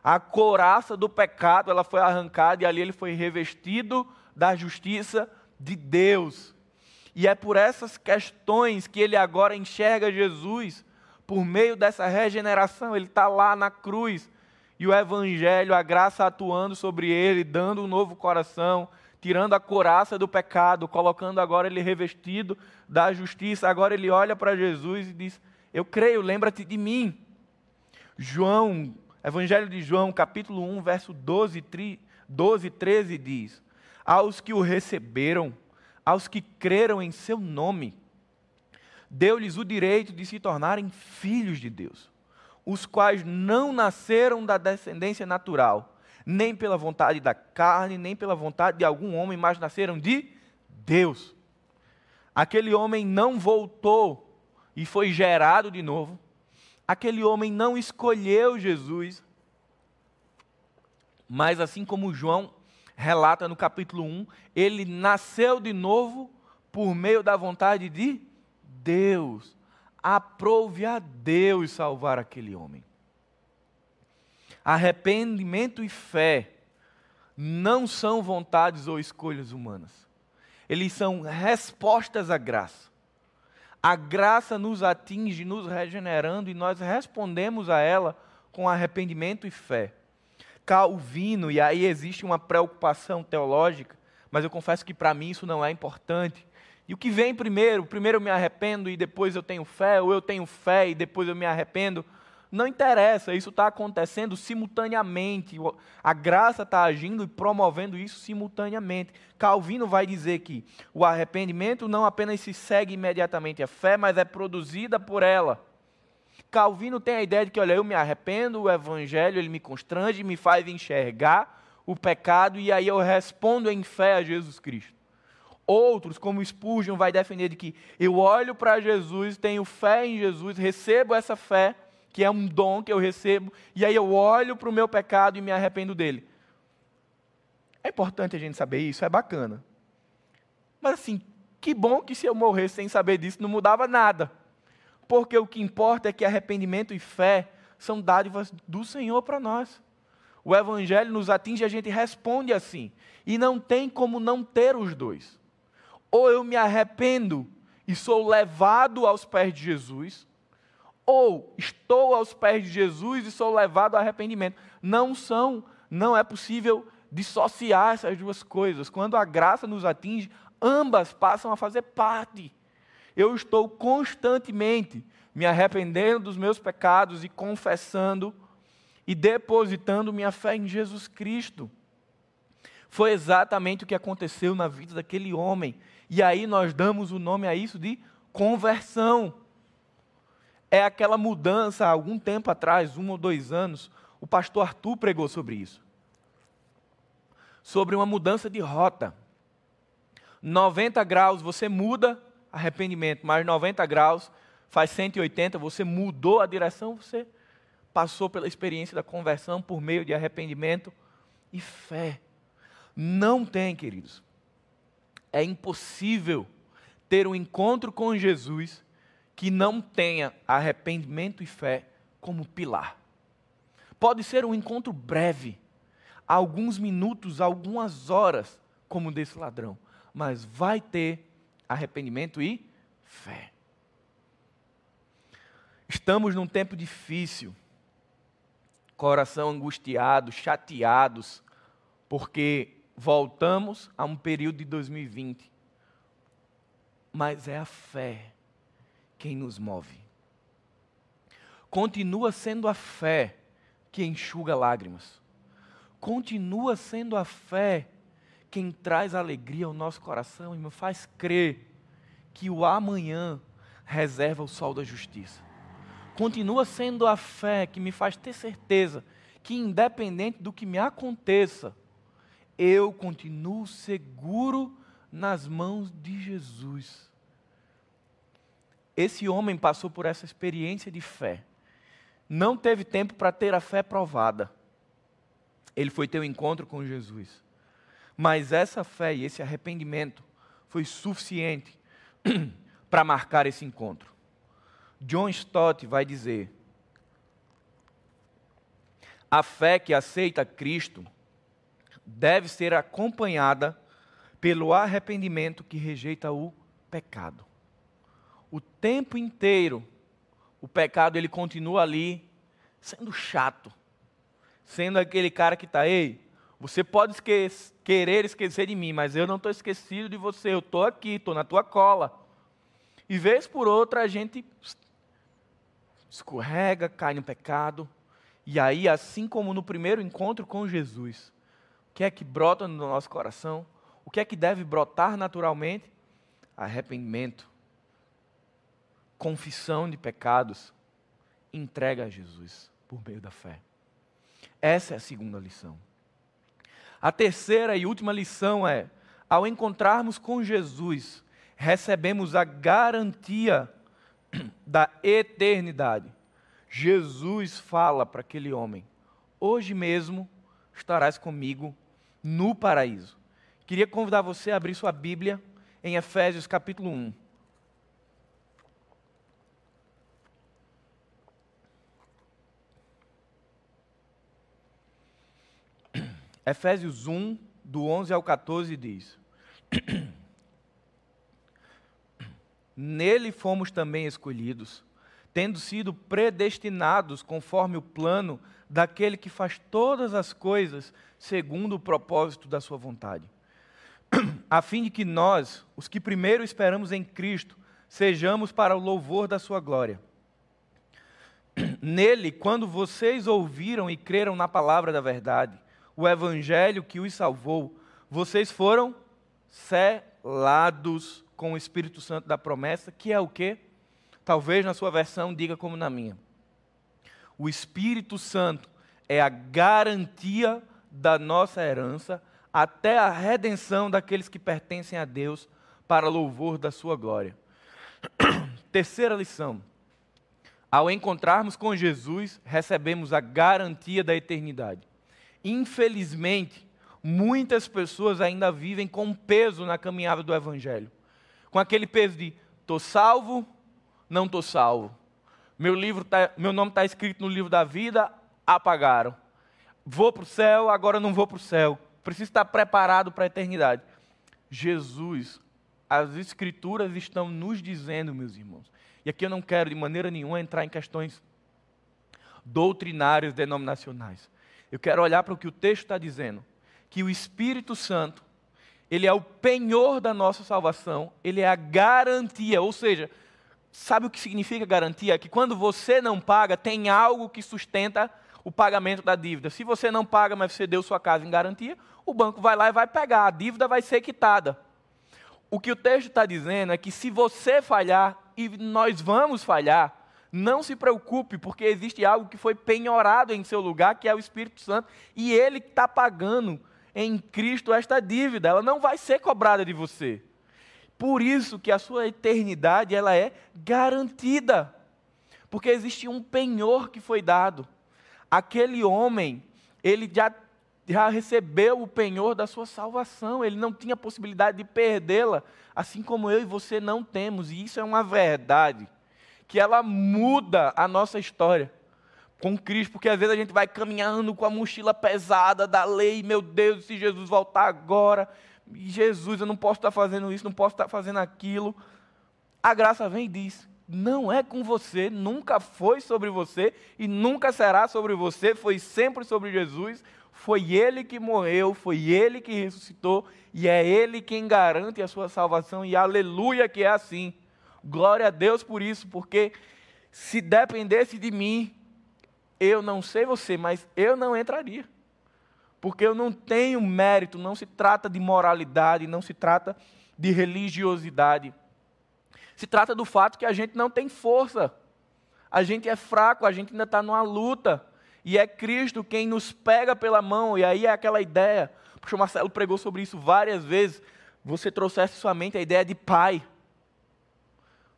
A coraça do pecado, ela foi arrancada e ali ele foi revestido da justiça de Deus. E é por essas questões que ele agora enxerga Jesus, por meio dessa regeneração, ele está lá na cruz, e o Evangelho, a graça atuando sobre ele, dando um novo coração, tirando a coraça do pecado, colocando agora ele revestido da justiça. Agora ele olha para Jesus e diz: Eu creio, lembra-te de mim. João, Evangelho de João, capítulo 1, verso 12, 12 13 diz: Aos que o receberam, aos que creram em seu nome, deu-lhes o direito de se tornarem filhos de Deus os quais não nasceram da descendência natural, nem pela vontade da carne, nem pela vontade de algum homem, mas nasceram de Deus. Aquele homem não voltou e foi gerado de novo. Aquele homem não escolheu Jesus. Mas assim como João relata no capítulo 1, ele nasceu de novo por meio da vontade de Deus aprove a Deus salvar aquele homem. Arrependimento e fé não são vontades ou escolhas humanas. Eles são respostas à graça. A graça nos atinge, nos regenerando, e nós respondemos a ela com arrependimento e fé. Calvino, e aí existe uma preocupação teológica, mas eu confesso que para mim isso não é importante. E o que vem primeiro? Primeiro eu me arrependo e depois eu tenho fé, ou eu tenho fé e depois eu me arrependo. Não interessa, isso está acontecendo simultaneamente. A graça está agindo e promovendo isso simultaneamente. Calvino vai dizer que o arrependimento não apenas se segue imediatamente à fé, mas é produzida por ela. Calvino tem a ideia de que, olha, eu me arrependo, o evangelho ele me constrange, me faz enxergar o pecado e aí eu respondo em fé a Jesus Cristo. Outros, como Spurgeon, vai defender de que eu olho para Jesus, tenho fé em Jesus, recebo essa fé, que é um dom que eu recebo, e aí eu olho para o meu pecado e me arrependo dele. É importante a gente saber isso, é bacana. Mas assim, que bom que se eu morresse sem saber disso não mudava nada. Porque o que importa é que arrependimento e fé são dádivas do Senhor para nós. O Evangelho nos atinge e a gente responde assim. E não tem como não ter os dois ou eu me arrependo e sou levado aos pés de Jesus, ou estou aos pés de Jesus e sou levado ao arrependimento. Não são, não é possível dissociar essas duas coisas. Quando a graça nos atinge, ambas passam a fazer parte. Eu estou constantemente me arrependendo dos meus pecados e confessando e depositando minha fé em Jesus Cristo. Foi exatamente o que aconteceu na vida daquele homem. E aí nós damos o nome a isso de conversão. É aquela mudança, há algum tempo atrás, um ou dois anos, o pastor Arthur pregou sobre isso. Sobre uma mudança de rota. 90 graus você muda, arrependimento, mais 90 graus faz 180, você mudou a direção, você passou pela experiência da conversão por meio de arrependimento e fé. Não tem, queridos, é impossível ter um encontro com Jesus que não tenha arrependimento e fé como pilar. Pode ser um encontro breve, alguns minutos, algumas horas, como desse ladrão, mas vai ter arrependimento e fé. Estamos num tempo difícil, coração angustiado, chateados, porque voltamos a um período de 2020. Mas é a fé quem nos move. Continua sendo a fé que enxuga lágrimas. Continua sendo a fé quem traz alegria ao nosso coração e me faz crer que o amanhã reserva o sol da justiça. Continua sendo a fé que me faz ter certeza que, independente do que me aconteça, eu continuo seguro nas mãos de Jesus. Esse homem passou por essa experiência de fé. Não teve tempo para ter a fé provada. Ele foi ter um encontro com Jesus. Mas essa fé e esse arrependimento foi suficiente <clears throat> para marcar esse encontro. John Stott vai dizer: a fé que aceita Cristo deve ser acompanhada pelo arrependimento que rejeita o pecado. O tempo inteiro, o pecado ele continua ali, sendo chato, sendo aquele cara que está, ei, você pode querer esquecer de mim, mas eu não estou esquecido de você, eu estou aqui, estou na tua cola. E vez por outra a gente escorrega, cai no pecado, e aí, assim como no primeiro encontro com Jesus, o que é que brota no nosso coração? O que é que deve brotar naturalmente? Arrependimento, confissão de pecados, entrega a Jesus por meio da fé. Essa é a segunda lição. A terceira e última lição é: ao encontrarmos com Jesus, recebemos a garantia <clears throat> da eternidade. Jesus fala para aquele homem: Hoje mesmo estarás comigo no paraíso. Queria convidar você a abrir sua Bíblia em Efésios capítulo 1. Efésios 1, do 11 ao 14 diz: <clears throat> Nele fomos também escolhidos, tendo sido predestinados conforme o plano daquele que faz todas as coisas segundo o propósito da sua vontade, <clears throat> a fim de que nós, os que primeiro esperamos em Cristo, sejamos para o louvor da sua glória. <clears throat> Nele, quando vocês ouviram e creram na palavra da verdade, o evangelho que os salvou, vocês foram selados com o Espírito Santo da promessa, que é o quê? Talvez na sua versão diga como na minha o Espírito Santo é a garantia da nossa herança até a redenção daqueles que pertencem a Deus para louvor da sua glória. <clears throat> Terceira lição. Ao encontrarmos com Jesus, recebemos a garantia da eternidade. Infelizmente, muitas pessoas ainda vivem com peso na caminhada do Evangelho. Com aquele peso de estou salvo, não estou salvo meu, livro tá, meu nome está escrito no livro da vida, apagaram. Vou para o céu, agora não vou para o céu. Preciso estar preparado para a eternidade. Jesus, as Escrituras estão nos dizendo, meus irmãos, e aqui eu não quero de maneira nenhuma entrar em questões doutrinárias, denominacionais. Eu quero olhar para o que o texto está dizendo, que o Espírito Santo, ele é o penhor da nossa salvação, ele é a garantia, ou seja, Sabe o que significa garantia? Que quando você não paga, tem algo que sustenta o pagamento da dívida. Se você não paga, mas você deu sua casa em garantia, o banco vai lá e vai pegar, a dívida vai ser quitada. O que o texto está dizendo é que se você falhar, e nós vamos falhar, não se preocupe, porque existe algo que foi penhorado em seu lugar, que é o Espírito Santo, e ele está pagando em Cristo esta dívida, ela não vai ser cobrada de você. Por isso que a sua eternidade ela é garantida. Porque existe um penhor que foi dado. Aquele homem, ele já já recebeu o penhor da sua salvação, ele não tinha possibilidade de perdê-la, assim como eu e você não temos, e isso é uma verdade, que ela muda a nossa história com Cristo, porque às vezes a gente vai caminhando com a mochila pesada da lei, meu Deus, se Jesus voltar agora, Jesus, eu não posso estar fazendo isso, não posso estar fazendo aquilo. A graça vem e diz: não é com você, nunca foi sobre você e nunca será sobre você, foi sempre sobre Jesus. Foi Ele que morreu, foi Ele que ressuscitou e é Ele quem garante a sua salvação. E aleluia que é assim. Glória a Deus por isso, porque se dependesse de mim, eu não sei você, mas eu não entraria. Porque eu não tenho mérito, não se trata de moralidade, não se trata de religiosidade. Se trata do fato que a gente não tem força. A gente é fraco, a gente ainda está numa luta. E é Cristo quem nos pega pela mão. E aí é aquela ideia. Porque o Marcelo pregou sobre isso várias vezes. Você trouxesse sua mente a ideia de pai.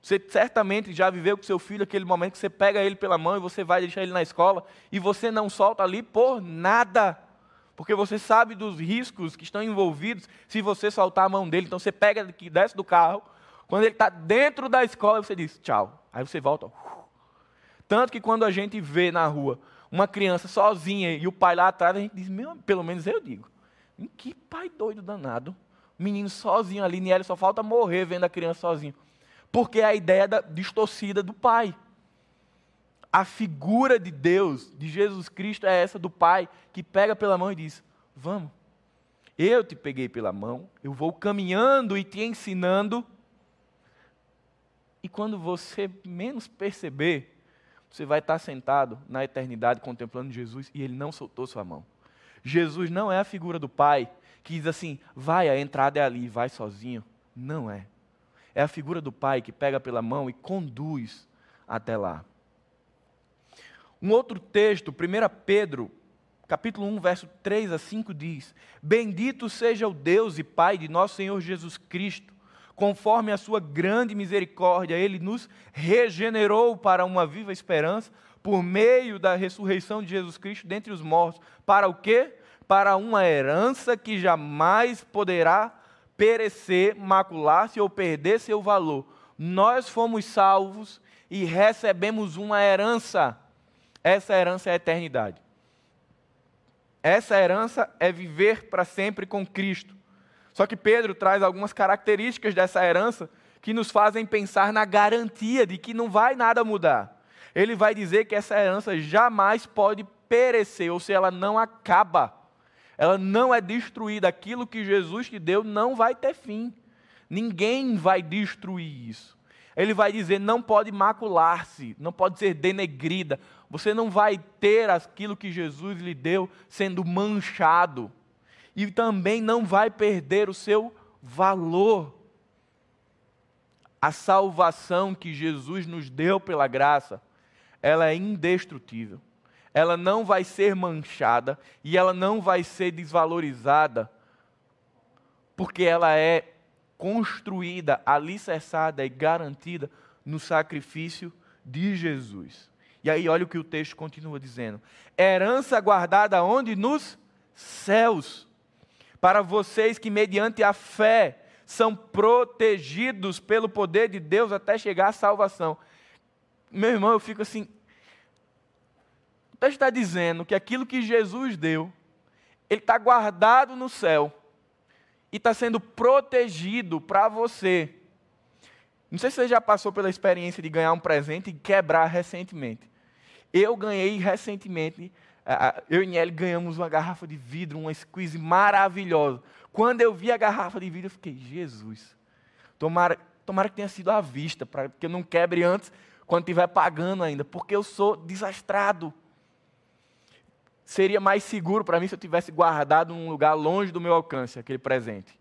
Você certamente já viveu com seu filho aquele momento que você pega ele pela mão e você vai deixar ele na escola e você não solta ali por nada. Porque você sabe dos riscos que estão envolvidos se você soltar a mão dele. Então você pega, desce do carro, quando ele está dentro da escola, você diz tchau. Aí você volta. Tanto que quando a gente vê na rua uma criança sozinha e o pai lá atrás, a gente diz, pelo menos eu digo, que pai doido danado. Menino sozinho ali, Niel só falta morrer vendo a criança sozinho. Porque é a ideia da, distorcida do pai. A figura de Deus, de Jesus Cristo, é essa do pai, que pega pela mão e diz: Vamos, eu te peguei pela mão, eu vou caminhando e te ensinando e quando você menos perceber, você vai estar sentado na eternidade contemplando Jesus e ele não soltou sua mão. Jesus não é a figura do pai que diz assim: vai, a entrada é ali, vai sozinho. Não é. É a figura do pai que pega pela mão e conduz até lá. Um outro texto, 1 Pedro, capítulo 1, verso 3 a 5 diz: Bendito seja o Deus e Pai de nosso Senhor Jesus Cristo conforme a sua grande misericórdia, ele nos regenerou para uma viva esperança por meio da ressurreição de Jesus Cristo dentre os mortos. Para o quê? Para uma herança que jamais poderá perecer, macular-se ou perder seu valor. Nós fomos salvos e recebemos uma herança. Essa herança é a eternidade. Essa herança é viver para sempre com Cristo. Só que Pedro traz algumas características dessa herança que nos fazem pensar na garantia de que não vai nada mudar. Ele vai dizer que essa herança jamais pode perecer, ou seja, ela não acaba. Ela não é destruída. Aquilo que Jesus te deu não vai ter fim. Ninguém vai destruir isso. Ele vai dizer: não pode macular-se, não pode ser denegrida. Você não vai ter aquilo que Jesus lhe deu sendo manchado e também não vai perder o seu valor. A salvação que Jesus nos deu pela graça, ela é indestrutível. Ela não vai ser manchada e ela não vai ser desvalorizada, porque ela é construída, alicerçada e garantida no sacrifício de Jesus. E aí, olha o que o texto continua dizendo: herança guardada onde? Nos céus para vocês que, mediante a fé, são protegidos pelo poder de Deus até chegar à salvação. Meu irmão, eu fico assim. Texto está dizendo que aquilo que Jesus deu, ele está guardado no céu e está sendo protegido para você. Não sei se você já passou pela experiência de ganhar um presente e quebrar recentemente. Eu ganhei recentemente eu e Nelly ganhamos uma garrafa de vidro, uma squeeze maravilhosa. Quando eu vi a garrafa de vidro, eu fiquei, Jesus, tomara, tomara que tenha sido à vista, para que eu não quebre antes, quando estiver pagando ainda, porque eu sou desastrado. Seria mais seguro para mim se eu tivesse guardado num lugar longe do meu alcance aquele presente.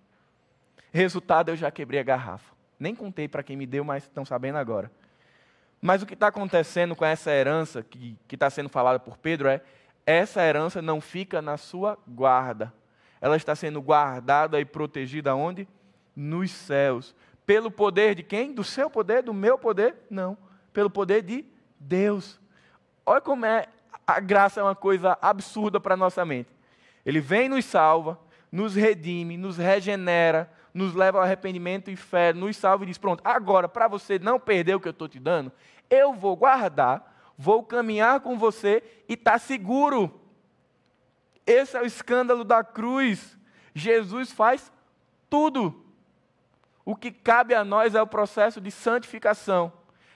Resultado, eu já quebrei a garrafa. Nem contei para quem me deu, mas estão sabendo agora. Mas o que está acontecendo com essa herança que está sendo falada por Pedro é essa herança não fica na sua guarda. Ela está sendo guardada e protegida onde? Nos céus. Pelo poder de quem? Do seu poder? Do meu poder? Não. Pelo poder de Deus. Olha como é a graça é uma coisa absurda para a nossa mente. Ele vem nos salva, nos redime, nos regenera, nos leva ao arrependimento e fé, nos salva e diz: Pronto, agora, para você não perder o que eu estou te dando, eu vou guardar, vou caminhar com você e está seguro. Esse é o escândalo da cruz. Jesus faz tudo. O que cabe a nós é o processo de santificação.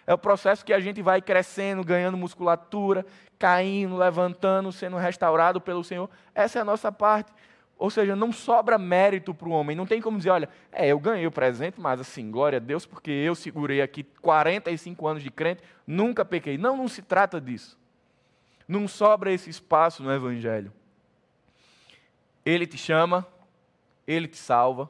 É o processo que a gente vai crescendo, ganhando musculatura, caindo, levantando, sendo restaurado pelo Senhor. Essa é a nossa parte. Ou seja, não sobra mérito para o homem. Não tem como dizer, olha, é, eu ganhei o presente, mas assim, glória a Deus, porque eu segurei aqui 45 anos de crente, nunca pequei. Não, não se trata disso. Não sobra esse espaço no Evangelho. Ele te chama, ele te salva,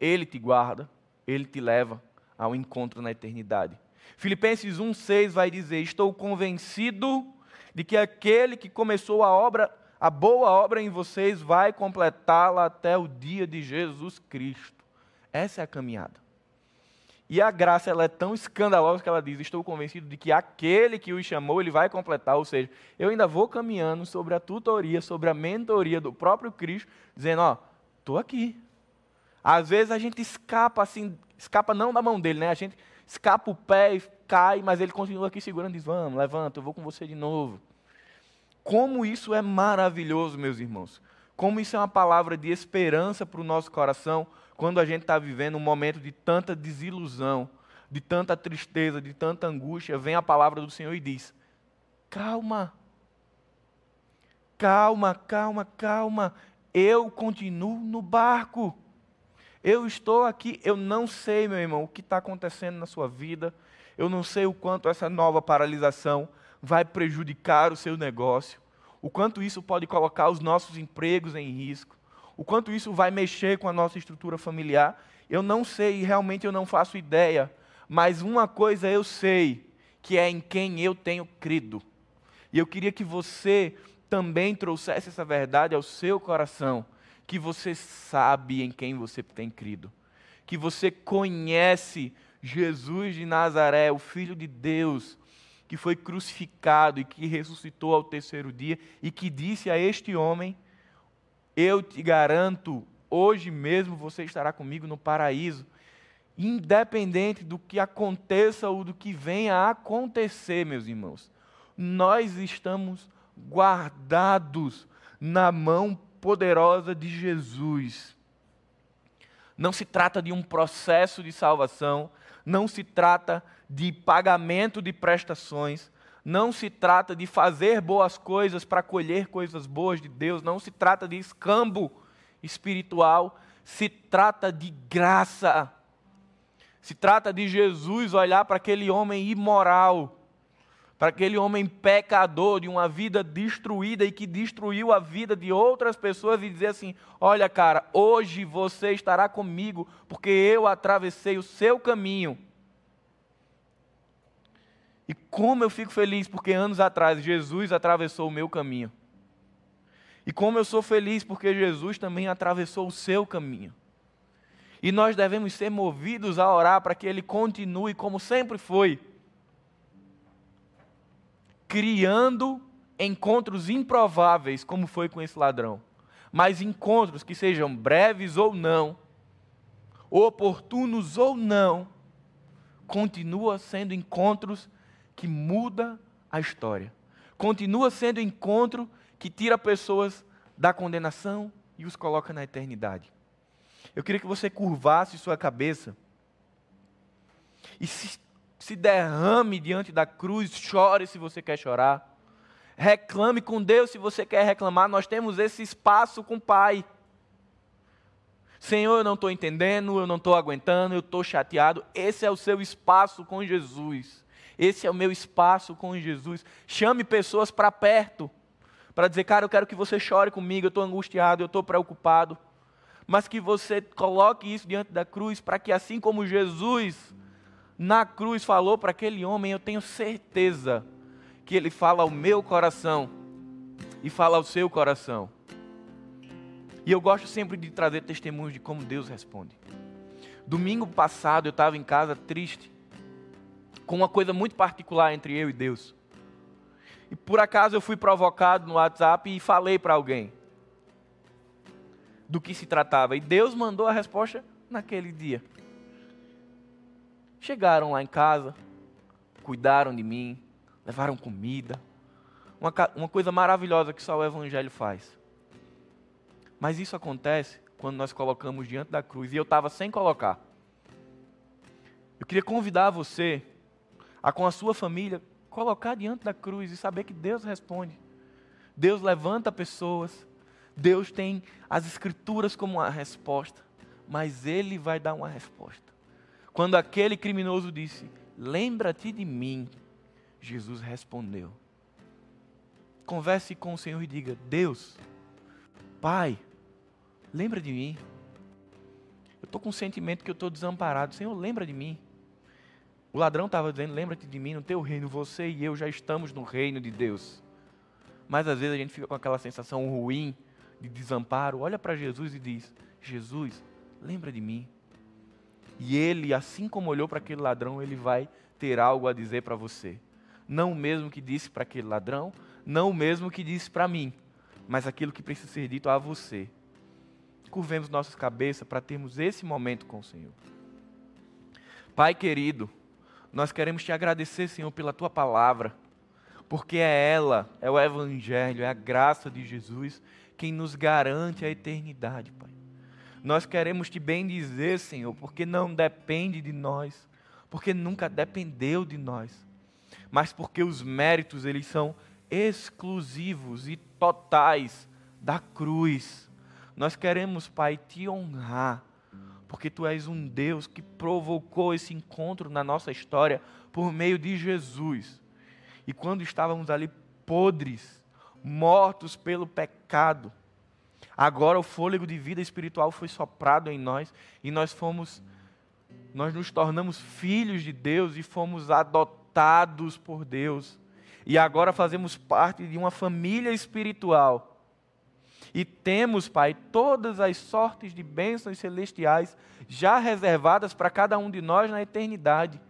ele te guarda, ele te leva ao encontro na eternidade. Filipenses 1,6 vai dizer: Estou convencido de que aquele que começou a obra a boa obra em vocês vai completá-la até o dia de Jesus Cristo. Essa é a caminhada. E a graça ela é tão escandalosa que ela diz: Estou convencido de que aquele que o chamou, ele vai completar. Ou seja, eu ainda vou caminhando sobre a tutoria, sobre a mentoria do próprio Cristo, dizendo: Ó, estou aqui. Às vezes a gente escapa assim, escapa não da mão dele, né? A gente escapa o pé e cai, mas ele continua aqui segurando e diz: Vamos, levanta, eu vou com você de novo. Como isso é maravilhoso, meus irmãos. Como isso é uma palavra de esperança para o nosso coração quando a gente está vivendo um momento de tanta desilusão, de tanta tristeza, de tanta angústia. Vem a palavra do Senhor e diz: calma, calma, calma, calma. Eu continuo no barco. Eu estou aqui. Eu não sei, meu irmão, o que está acontecendo na sua vida. Eu não sei o quanto essa nova paralisação vai prejudicar o seu negócio, o quanto isso pode colocar os nossos empregos em risco, o quanto isso vai mexer com a nossa estrutura familiar. Eu não sei e realmente eu não faço ideia, mas uma coisa eu sei, que é em quem eu tenho crido. E eu queria que você também trouxesse essa verdade ao seu coração, que você sabe em quem você tem crido, que você conhece Jesus de Nazaré, o Filho de Deus, que foi crucificado e que ressuscitou ao terceiro dia e que disse a este homem: Eu te garanto, hoje mesmo você estará comigo no paraíso. Independente do que aconteça ou do que venha a acontecer, meus irmãos, nós estamos guardados na mão poderosa de Jesus. Não se trata de um processo de salvação, não se trata de pagamento de prestações, não se trata de fazer boas coisas para colher coisas boas de Deus, não se trata de escambo espiritual, se trata de graça. Se trata de Jesus olhar para aquele homem imoral, para aquele homem pecador de uma vida destruída e que destruiu a vida de outras pessoas e dizer assim: Olha, cara, hoje você estará comigo, porque eu atravessei o seu caminho e como eu fico feliz porque anos atrás Jesus atravessou o meu caminho. E como eu sou feliz porque Jesus também atravessou o seu caminho. E nós devemos ser movidos a orar para que ele continue como sempre foi, criando encontros improváveis, como foi com esse ladrão, mas encontros que sejam breves ou não, oportunos ou não, continua sendo encontros que muda a história. Continua sendo encontro que tira pessoas da condenação e os coloca na eternidade. Eu queria que você curvasse sua cabeça e se, se derrame diante da cruz, chore se você quer chorar. Reclame com Deus se você quer reclamar. Nós temos esse espaço com o Pai. Senhor, eu não estou entendendo, eu não estou aguentando, eu estou chateado. Esse é o seu espaço com Jesus. Esse é o meu espaço com Jesus. Chame pessoas para perto, para dizer, cara, eu quero que você chore comigo, eu estou angustiado, eu estou preocupado. Mas que você coloque isso diante da cruz, para que assim como Jesus na cruz falou para aquele homem, eu tenho certeza que ele fala ao meu coração e fala ao seu coração. E eu gosto sempre de trazer testemunhos de como Deus responde. Domingo passado eu estava em casa triste com uma coisa muito particular entre eu e Deus. E por acaso eu fui provocado no WhatsApp e falei para alguém. do que se tratava. E Deus mandou a resposta naquele dia. Chegaram lá em casa, cuidaram de mim, levaram comida. Uma, uma coisa maravilhosa que só o Evangelho faz. Mas isso acontece quando nós colocamos diante da cruz. E eu estava sem colocar. Eu queria convidar você a, com a sua família, colocar diante da cruz e saber que Deus responde. Deus levanta pessoas. Deus tem as Escrituras como uma resposta. Mas Ele vai dar uma resposta. Quando aquele criminoso disse: Lembra-te de mim, Jesus respondeu. Converse com o Senhor e diga: Deus, Pai, lembra de mim. Eu estou com um sentimento que eu estou desamparado. Senhor, lembra de mim. O ladrão estava dizendo: Lembra-te de mim, no teu reino. Você e eu já estamos no reino de Deus. Mas às vezes a gente fica com aquela sensação ruim de desamparo. Olha para Jesus e diz: Jesus, lembra de mim. E ele, assim como olhou para aquele ladrão, ele vai ter algo a dizer para você. Não o mesmo que disse para aquele ladrão, não o mesmo que disse para mim, mas aquilo que precisa ser dito a você. Curvemos nossas cabeças para termos esse momento com o Senhor. Pai querido, nós queremos te agradecer, Senhor, pela tua palavra, porque é ela, é o Evangelho, é a graça de Jesus quem nos garante a eternidade, Pai. Nós queremos te bendizer, Senhor, porque não depende de nós, porque nunca dependeu de nós, mas porque os méritos eles são exclusivos e totais da cruz. Nós queremos, Pai, te honrar porque tu és um Deus que provocou esse encontro na nossa história por meio de Jesus. E quando estávamos ali podres, mortos pelo pecado, agora o fôlego de vida espiritual foi soprado em nós e nós fomos nós nos tornamos filhos de Deus e fomos adotados por Deus. E agora fazemos parte de uma família espiritual e temos, Pai, todas as sortes de bênçãos celestiais já reservadas para cada um de nós na eternidade.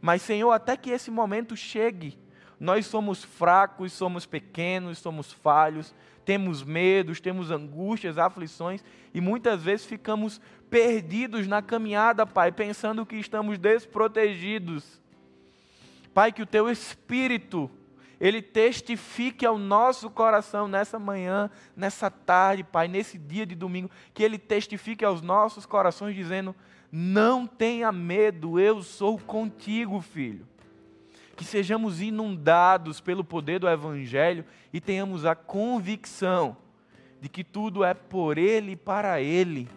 Mas, Senhor, até que esse momento chegue, nós somos fracos, somos pequenos, somos falhos, temos medos, temos angústias, aflições e muitas vezes ficamos perdidos na caminhada, Pai, pensando que estamos desprotegidos. Pai, que o teu espírito ele testifique ao nosso coração nessa manhã, nessa tarde, Pai, nesse dia de domingo, que Ele testifique aos nossos corações, dizendo: Não tenha medo, eu sou contigo, filho. Que sejamos inundados pelo poder do Evangelho e tenhamos a convicção de que tudo é por Ele e para Ele.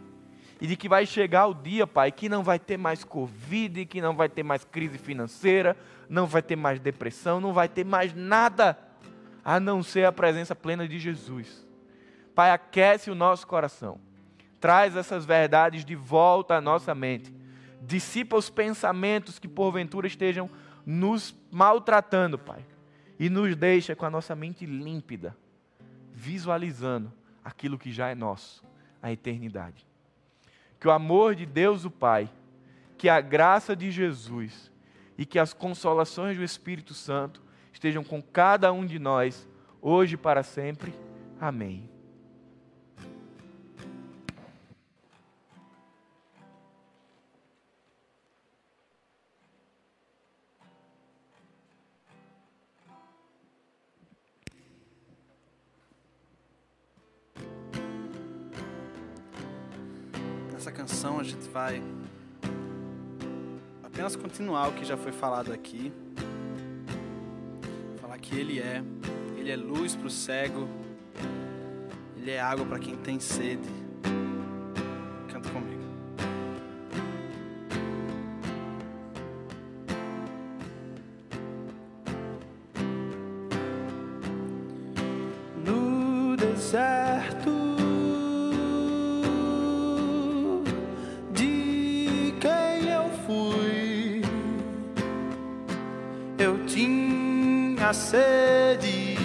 E de que vai chegar o dia, Pai, que não vai ter mais Covid, que não vai ter mais crise financeira, não vai ter mais depressão, não vai ter mais nada a não ser a presença plena de Jesus. Pai, aquece o nosso coração, traz essas verdades de volta à nossa mente, dissipa os pensamentos que porventura estejam nos maltratando, Pai, e nos deixa com a nossa mente límpida, visualizando aquilo que já é nosso, a eternidade. Que o amor de Deus, o Pai, que a graça de Jesus, e que as consolações do Espírito Santo estejam com cada um de nós, hoje e para sempre. Amém. Nessa canção a gente vai apenas continuar o que já foi falado aqui. Falar que Ele é, Ele é luz para o cego, Ele é água para quem tem sede. Minha sede.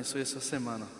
Abençoe essa semana.